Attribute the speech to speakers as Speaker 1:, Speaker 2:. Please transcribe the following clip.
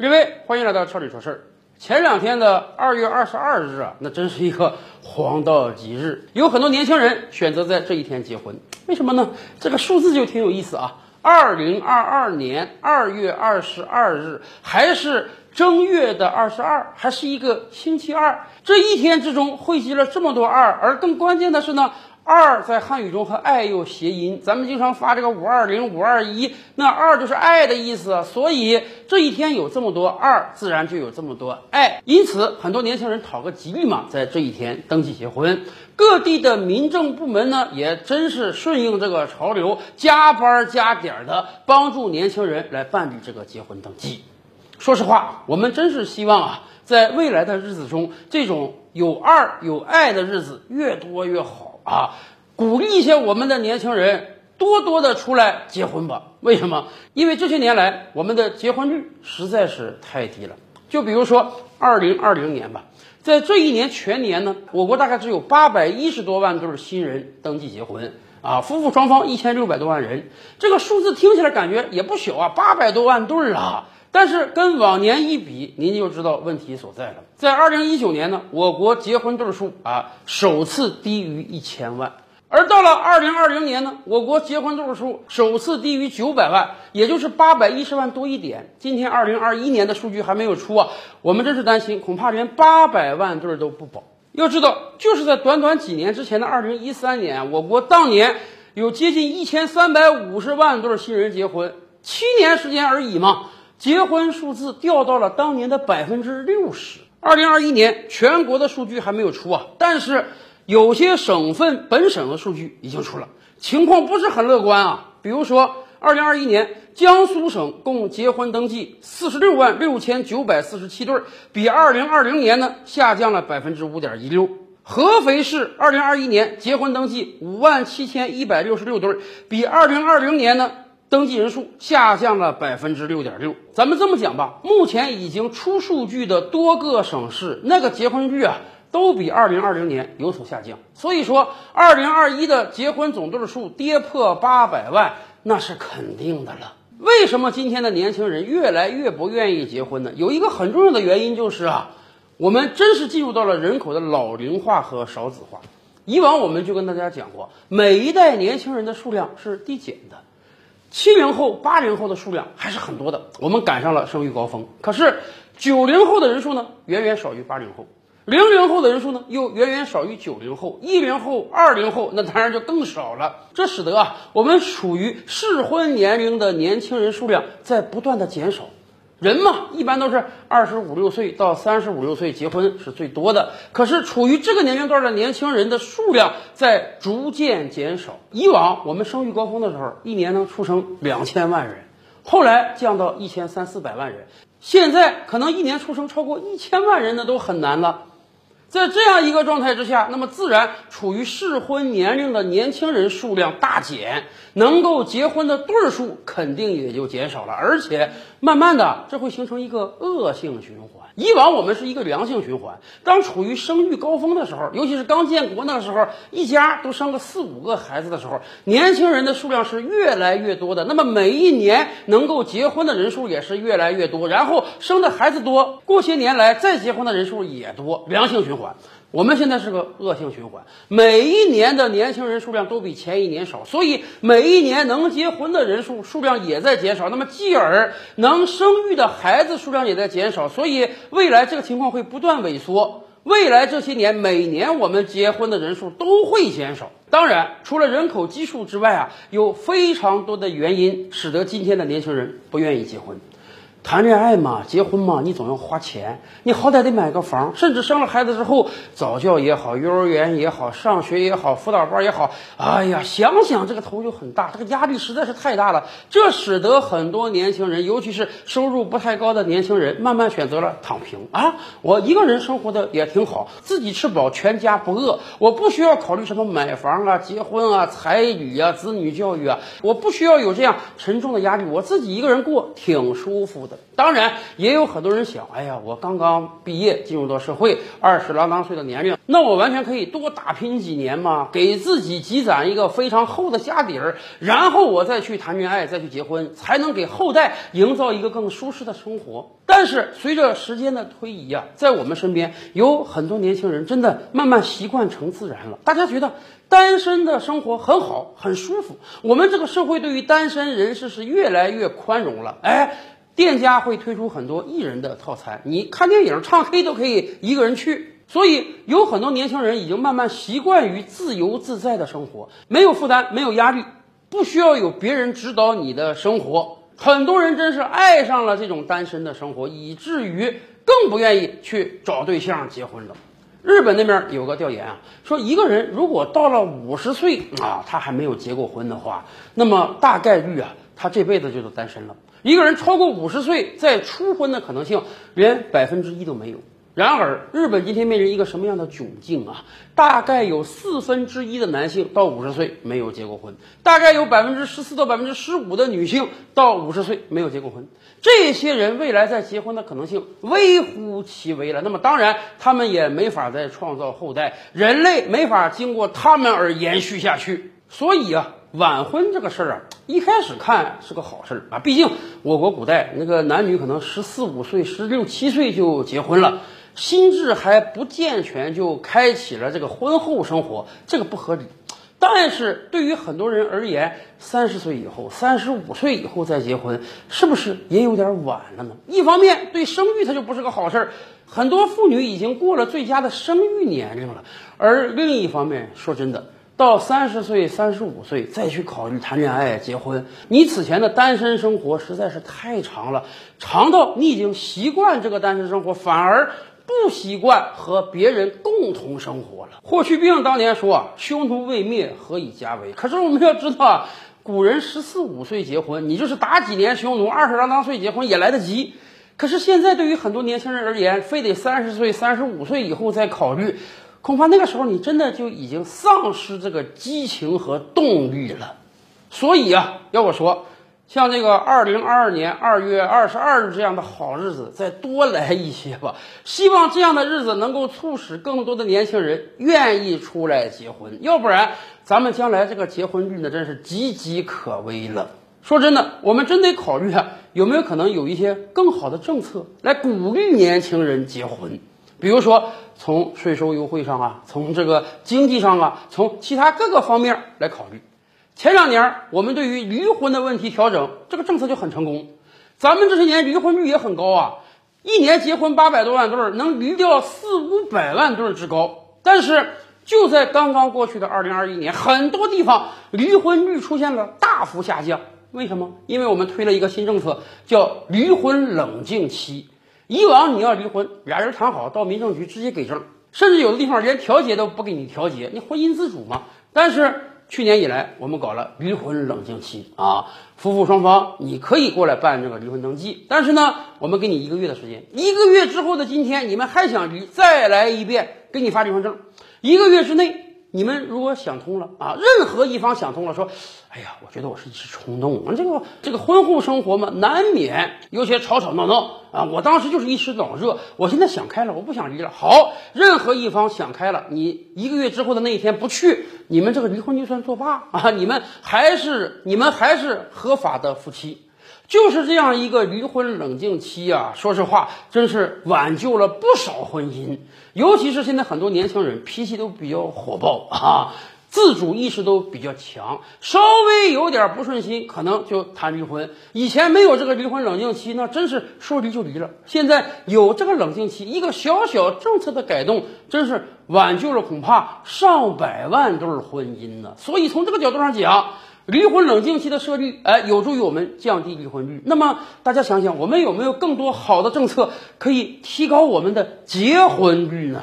Speaker 1: 各位，欢迎来到超里说事儿。前两天的二月二十二日啊，那真是一个黄道吉日，有很多年轻人选择在这一天结婚。为什么呢？这个数字就挺有意思啊。二零二二年二月二十二日，还是正月的二十二，还是一个星期二。这一天之中汇集了这么多二，而更关键的是呢。二在汉语中和爱有谐音，咱们经常发这个五二零、五二一，那二就是爱的意思，所以这一天有这么多二，自然就有这么多爱。因此，很多年轻人讨个吉利嘛，在这一天登记结婚。各地的民政部门呢，也真是顺应这个潮流，加班加点的帮助年轻人来办理这个结婚登记。说实话，我们真是希望啊，在未来的日子中，这种有二有爱的日子越多越好。啊，鼓励一些我们的年轻人多多的出来结婚吧。为什么？因为这些年来我们的结婚率实在是太低了。就比如说二零二零年吧，在这一年全年呢，我国大概只有八百一十多万对新人登记结婚啊，夫妇双方一千六百多万人，这个数字听起来感觉也不小啊，八百多万对儿啊。但是跟往年一比，您就知道问题所在了。在二零一九年呢，我国结婚对数啊首次低于一千万，而到了二零二零年呢，我国结婚对数首次低于九百万，也就是八百一十万多一点。今天二零二一年的数据还没有出啊，我们真是担心，恐怕连八百万对都不保。要知道，就是在短短几年之前的二零一三年，我国当年有接近一千三百五十万对新人结婚，七年时间而已嘛。结婚数字掉到了当年的百分之六十。二零二一年全国的数据还没有出啊，但是有些省份本省的数据已经出了，情况不是很乐观啊。比如说，二零二一年江苏省共结婚登记四十六万六千九百四十七对，比二零二零年呢下降了百分之五点一六。合肥市二零二一年结婚登记五万七千一百六十六对，比二零二零年呢。登记人数下降了百分之六点六。咱们这么讲吧，目前已经出数据的多个省市，那个结婚率啊，都比二零二零年有所下降。所以说，二零二一的结婚总对数跌破八百万，那是肯定的了。为什么今天的年轻人越来越不愿意结婚呢？有一个很重要的原因就是啊，我们真是进入到了人口的老龄化和少子化。以往我们就跟大家讲过，每一代年轻人的数量是递减的。七零后、八零后的数量还是很多的，我们赶上了生育高峰。可是九零后的人数呢，远远少于八零后；零零后的人数呢，又远远少于九零后；一零后、二零后那当然就更少了。这使得啊，我们处于适婚年龄的年轻人数量在不断的减少。人嘛，一般都是二十五六岁到三十五六岁结婚是最多的。可是处于这个年龄段的年轻人的数量在逐渐减少。以往我们生育高峰的时候，一年能出生两千万人，后来降到一千三四百万人，现在可能一年出生超过一千万人的都很难了。在这样一个状态之下，那么自然处于适婚年龄的年轻人数量大减，能够结婚的对数肯定也就减少了，而且慢慢的这会形成一个恶性循环。以往我们是一个良性循环，当处于生育高峰的时候，尤其是刚建国那个时候，一家都生个四五个孩子的时候，年轻人的数量是越来越多的，那么每一年能够结婚的人数也是越来越多，然后生的孩子多，过些年来再结婚的人数也多，良性循环。我们现在是个恶性循环，每一年的年轻人数量都比前一年少，所以每一年能结婚的人数数量也在减少，那么继而能生育的孩子数量也在减少，所以未来这个情况会不断萎缩。未来这些年，每年我们结婚的人数都会减少。当然，除了人口基数之外啊，有非常多的原因使得今天的年轻人不愿意结婚。谈恋爱嘛，结婚嘛，你总要花钱，你好歹得买个房，甚至生了孩子之后，早教也好，幼儿园也好，上学也好，辅导班也好，哎呀，想想这个头就很大，这个压力实在是太大了。这使得很多年轻人，尤其是收入不太高的年轻人，慢慢选择了躺平啊。我一个人生活的也挺好，自己吃饱，全家不饿，我不需要考虑什么买房啊、结婚啊、彩礼啊、子女教育啊，我不需要有这样沉重的压力，我自己一个人过挺舒服的。当然，也有很多人想，哎呀，我刚刚毕业进入到社会，二十郎当岁的年龄，那我完全可以多打拼几年嘛，给自己积攒一个非常厚的家底儿，然后我再去谈恋爱，再去结婚，才能给后代营造一个更舒适的生活。但是随着时间的推移啊，在我们身边有很多年轻人真的慢慢习惯成自然了，大家觉得单身的生活很好，很舒服。我们这个社会对于单身人士是越来越宽容了，哎。店家会推出很多一人的套餐，你看电影、唱 K 都可以一个人去，所以有很多年轻人已经慢慢习惯于自由自在的生活，没有负担，没有压力，不需要有别人指导你的生活。很多人真是爱上了这种单身的生活，以至于更不愿意去找对象结婚了。日本那边有个调研啊，说一个人如果到了五十岁啊，他还没有结过婚的话，那么大概率啊，他这辈子就是单身了。一个人超过五十岁再初婚的可能性连百分之一都没有。然而，日本今天面临一个什么样的窘境啊？大概有四分之一的男性到五十岁没有结过婚，大概有百分之十四到百分之十五的女性到五十岁没有结过婚。这些人未来再结婚的可能性微乎其微了。那么，当然他们也没法再创造后代，人类没法经过他们而延续下去。所以啊。晚婚这个事儿啊，一开始看是个好事儿啊，毕竟我国古代那个男女可能十四五岁、十六七岁就结婚了，心智还不健全就开启了这个婚后生活，这个不合理。但是对于很多人而言，三十岁以后、三十五岁以后再结婚，是不是也有点晚了呢？一方面对生育它就不是个好事儿，很多妇女已经过了最佳的生育年龄了，而另一方面，说真的。到三十岁、三十五岁再去考虑谈恋爱、结婚，你此前的单身生活实在是太长了，长到你已经习惯这个单身生活，反而不习惯和别人共同生活了。霍去病当年说：“匈奴未灭，何以家为？”可是我们要知道啊，古人十四五岁结婚，你就是打几年匈奴，二十郎当岁结婚也来得及。可是现在对于很多年轻人而言，非得三十岁、三十五岁以后再考虑。恐怕那个时候你真的就已经丧失这个激情和动力了，所以啊，要我说，像这个二零二二年二月二十二日这样的好日子再多来一些吧。希望这样的日子能够促使更多的年轻人愿意出来结婚，要不然咱们将来这个结婚率呢，真是岌岌可危了。说真的，我们真得考虑啊，有没有可能有一些更好的政策来鼓励年轻人结婚。比如说，从税收优惠上啊，从这个经济上啊，从其他各个方面来考虑。前两年我们对于离婚的问题调整，这个政策就很成功。咱们这些年离婚率也很高啊，一年结婚八百多万对儿，能离掉四五百万对儿之高。但是就在刚刚过去的二零二一年，很多地方离婚率出现了大幅下降。为什么？因为我们推了一个新政策，叫离婚冷静期。以往你要离婚，俩人谈好到民政局直接给证，甚至有的地方连调解都不给你调解，你婚姻自主嘛。但是去年以来，我们搞了离婚冷静期啊，夫妇双方你可以过来办这个离婚登记，但是呢，我们给你一个月的时间，一个月之后的今天，你们还想离，再来一遍，给你发离婚证，一个月之内。你们如果想通了啊，任何一方想通了，说，哎呀，我觉得我是一时冲动，这个这个婚后生活嘛，难免有些吵吵闹闹啊。我当时就是一时脑热，我现在想开了，我不想离了。好，任何一方想开了，你一个月之后的那一天不去，你们这个离婚就算作罢啊，你们还是你们还是合法的夫妻。就是这样一个离婚冷静期啊，说实话，真是挽救了不少婚姻。尤其是现在很多年轻人脾气都比较火爆啊，自主意识都比较强，稍微有点不顺心，可能就谈离婚。以前没有这个离婚冷静期，那真是说离就离了。现在有这个冷静期，一个小小政策的改动，真是挽救了恐怕上百万对婚姻呢。所以从这个角度上讲。离婚冷静期的设立，哎，有助于我们降低离婚率。那么大家想想，我们有没有更多好的政策可以提高我们的结婚率呢？